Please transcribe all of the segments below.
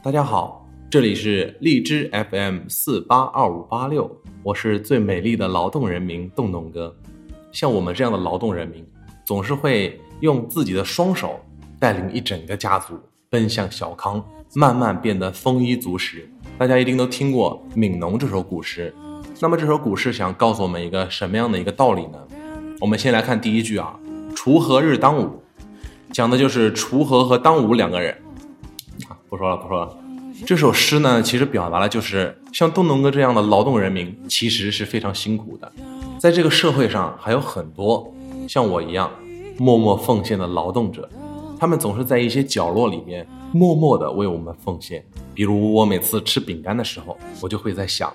大家好，这里是荔枝 FM 四八二五八六，我是最美丽的劳动人民洞洞哥。像我们这样的劳动人民，总是会用自己的双手带领一整个家族奔向小康，慢慢变得丰衣足食。大家一定都听过《悯农》这首古诗，那么这首古诗想告诉我们一个什么样的一个道理呢？我们先来看第一句啊，“锄禾日当午”，讲的就是锄禾和当午两个人。啊不说了，不说了。这首诗呢，其实表达了就是像东农哥这样的劳动人民，其实是非常辛苦的。在这个社会上，还有很多像我一样默默奉献的劳动者，他们总是在一些角落里面默默的为我们奉献。比如我每次吃饼干的时候，我就会在想。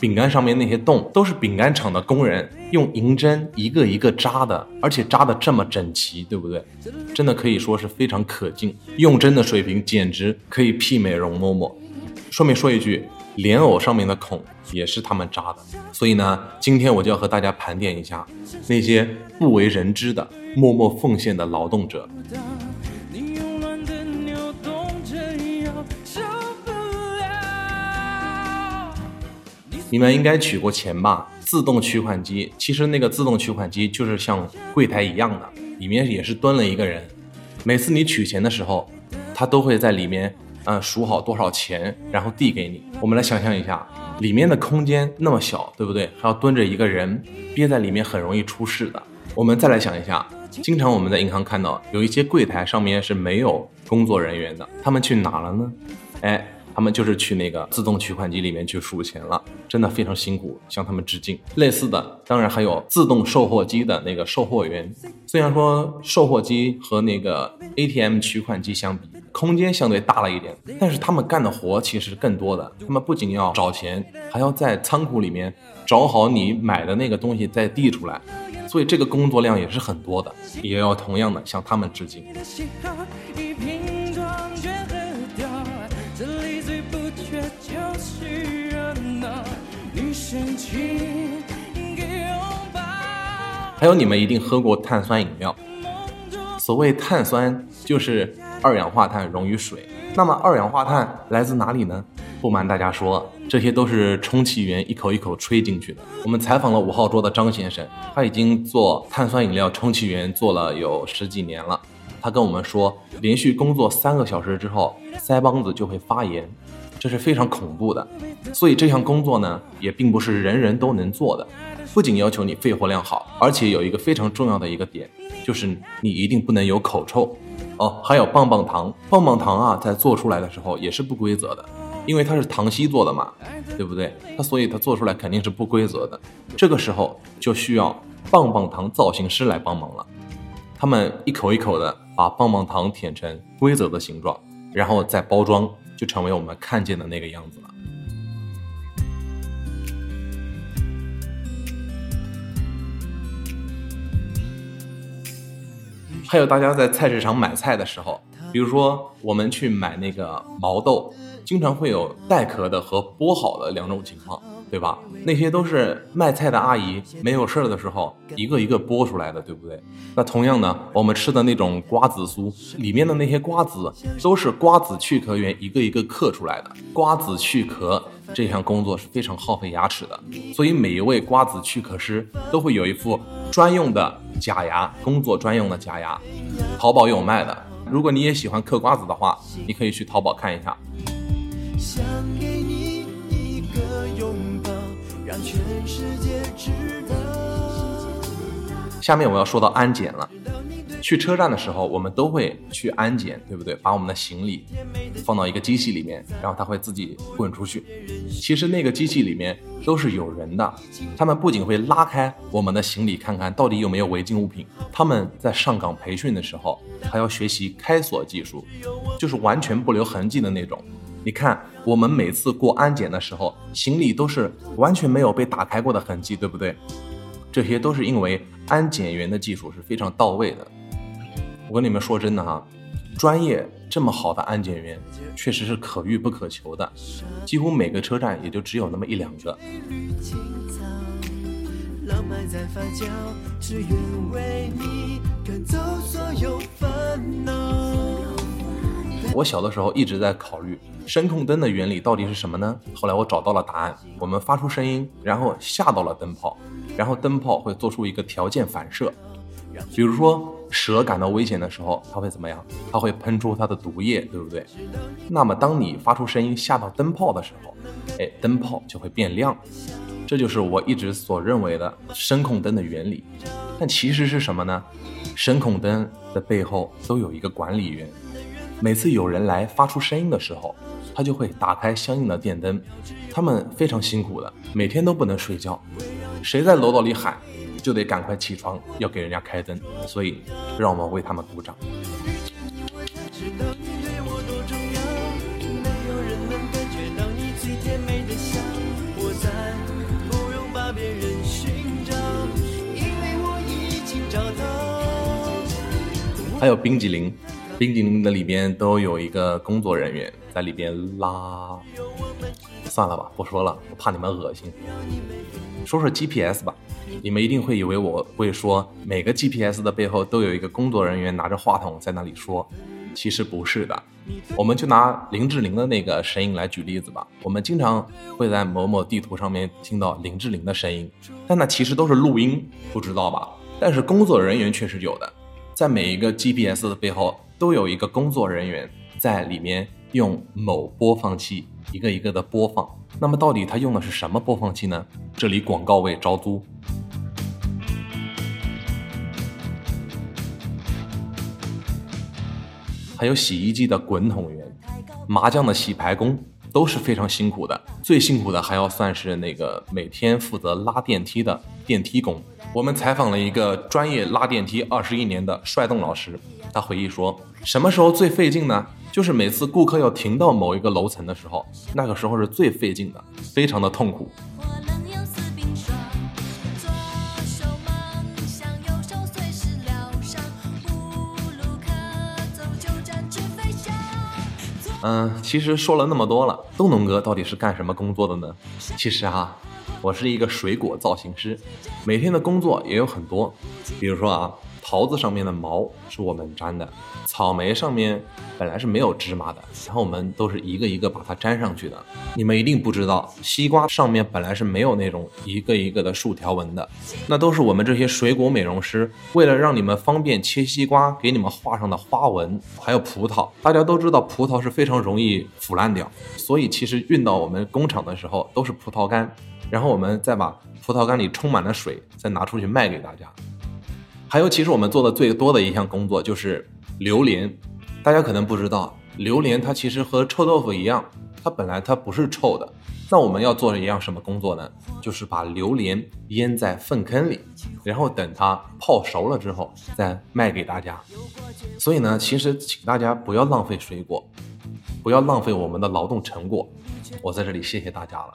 饼干上面那些洞都是饼干厂的工人用银针一个一个扎的，而且扎的这么整齐，对不对？真的可以说是非常可敬，用针的水平简直可以媲美容嬷嬷。顺便说一句，莲藕上面的孔也是他们扎的。所以呢，今天我就要和大家盘点一下那些不为人知的默默奉献的劳动者。你们应该取过钱吧？自动取款机，其实那个自动取款机就是像柜台一样的，里面也是蹲了一个人。每次你取钱的时候，他都会在里面，嗯，数好多少钱，然后递给你。我们来想象一下，里面的空间那么小，对不对？还要蹲着一个人，憋在里面很容易出事的。我们再来想一下，经常我们在银行看到有一些柜台上面是没有工作人员的，他们去哪了呢？哎。他们就是去那个自动取款机里面去数钱了，真的非常辛苦，向他们致敬。类似的，当然还有自动售货机的那个售货员。虽然说售货机和那个 ATM 取款机相比，空间相对大了一点，但是他们干的活其实更多的。他们不仅要找钱，还要在仓库里面找好你买的那个东西再递出来，所以这个工作量也是很多的，也要同样的向他们致敬。还有你们一定喝过碳酸饮料。所谓碳酸，就是二氧化碳溶于水。那么二氧化碳来自哪里呢？不瞒大家说，这些都是充气员一口一口吹进去的。我们采访了五号桌的张先生，他已经做碳酸饮料充气员做了有十几年了。他跟我们说，连续工作三个小时之后，腮帮子就会发炎。这是非常恐怖的，所以这项工作呢，也并不是人人都能做的。不仅要求你肺活量好，而且有一个非常重要的一个点，就是你一定不能有口臭哦。还有棒棒糖，棒棒糖啊，在做出来的时候也是不规则的，因为它是糖稀做的嘛，对不对？它所以它做出来肯定是不规则的。这个时候就需要棒棒糖造型师来帮忙了，他们一口一口的把棒棒糖舔成规则的形状，然后再包装。就成为我们看见的那个样子了。还有大家在菜市场买菜的时候，比如说我们去买那个毛豆，经常会有带壳的和剥好的两种情况。对吧？那些都是卖菜的阿姨没有事儿的时候一个一个剥出来的，对不对？那同样呢，我们吃的那种瓜子酥里面的那些瓜子都是瓜子去壳员一个一个刻出来的。瓜子去壳这项工作是非常耗费牙齿的，所以每一位瓜子去壳师都会有一副专用的假牙，工作专用的假牙。淘宝有卖的，如果你也喜欢嗑瓜子的话，你可以去淘宝看一下。让全世界知道。下面我要说到安检了。去车站的时候，我们都会去安检，对不对？把我们的行李放到一个机器里面，然后它会自己滚出去。其实那个机器里面都是有人的，他们不仅会拉开我们的行李，看看到底有没有违禁物品。他们在上岗培训的时候，还要学习开锁技术，就是完全不留痕迹的那种。你看，我们每次过安检的时候，行李都是完全没有被打开过的痕迹，对不对？这些都是因为安检员的技术是非常到位的。我跟你们说真的哈，专业这么好的安检员，确实是可遇不可求的，几乎每个车站也就只有那么一两个。浪漫在发酵，只愿为你赶走所有烦恼。我小的时候一直在考虑声控灯的原理到底是什么呢？后来我找到了答案，我们发出声音，然后吓到了灯泡，然后灯泡会做出一个条件反射，比如说蛇感到危险的时候，它会怎么样？它会喷出它的毒液，对不对？那么当你发出声音吓到灯泡的时候，哎，灯泡就会变亮。这就是我一直所认为的声控灯的原理，但其实是什么呢？声控灯的背后都有一个管理员，每次有人来发出声音的时候，他就会打开相应的电灯。他们非常辛苦的，每天都不能睡觉，谁在楼道里喊，就得赶快起床要给人家开灯。所以，让我们为他们鼓掌。还有冰激凌，冰激凌的里边都有一个工作人员在里边拉。算了吧，不说了，我怕你们恶心。说说 GPS 吧，你们一定会以为我会说每个 GPS 的背后都有一个工作人员拿着话筒在那里说，其实不是的。我们就拿林志玲的那个声音来举例子吧。我们经常会在某某地图上面听到林志玲的声音，但那其实都是录音，不知道吧？但是工作人员确实有的。在每一个 GPS 的背后，都有一个工作人员在里面用某播放器一个一个的播放。那么，到底他用的是什么播放器呢？这里广告位招租。还有洗衣机的滚筒员，麻将的洗牌工都是非常辛苦的。最辛苦的还要算是那个每天负责拉电梯的电梯工。我们采访了一个专业拉电梯二十一年的帅栋老师，他回忆说，什么时候最费劲呢？就是每次顾客要停到某一个楼层的时候，那个时候是最费劲的，非常的痛苦。嗯，其实说了那么多了，东农哥到底是干什么工作的呢？其实啊。我是一个水果造型师，每天的工作也有很多，比如说啊，桃子上面的毛是我们粘的，草莓上面本来是没有芝麻的，然后我们都是一个一个把它粘上去的。你们一定不知道，西瓜上面本来是没有那种一个一个的竖条纹的，那都是我们这些水果美容师为了让你们方便切西瓜，给你们画上的花纹。还有葡萄，大家都知道葡萄是非常容易腐烂掉，所以其实运到我们工厂的时候都是葡萄干。然后我们再把葡萄干里充满了水，再拿出去卖给大家。还有，其实我们做的最多的一项工作就是榴莲。大家可能不知道，榴莲它其实和臭豆腐一样，它本来它不是臭的。那我们要做的一样什么工作呢？就是把榴莲腌在粪坑里，然后等它泡熟了之后再卖给大家。所以呢，其实请大家不要浪费水果，不要浪费我们的劳动成果。我在这里谢谢大家了。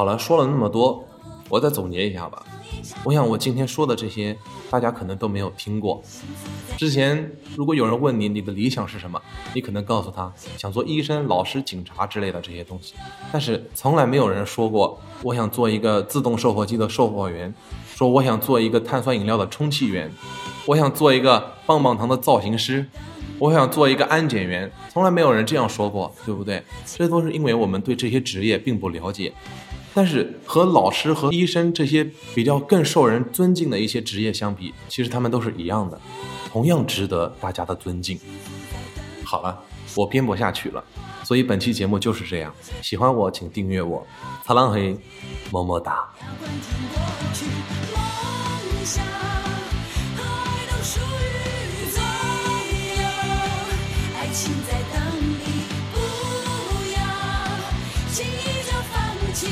好了，说了那么多，我再总结一下吧。我想我今天说的这些，大家可能都没有听过。之前如果有人问你你的理想是什么，你可能告诉他想做医生、老师、警察之类的这些东西。但是从来没有人说过我想做一个自动售货机的售货员，说我想做一个碳酸饮料的充气员，我想做一个棒棒糖的造型师，我想做一个安检员。从来没有人这样说过，对不对？这都是因为我们对这些职业并不了解。但是和老师和医生这些比较更受人尊敬的一些职业相比，其实他们都是一样的，同样值得大家的尊敬。好了，我编不下去了，所以本期节目就是这样。喜欢我请订阅我，擦浪黑，么么哒。情在等你，不要轻易。情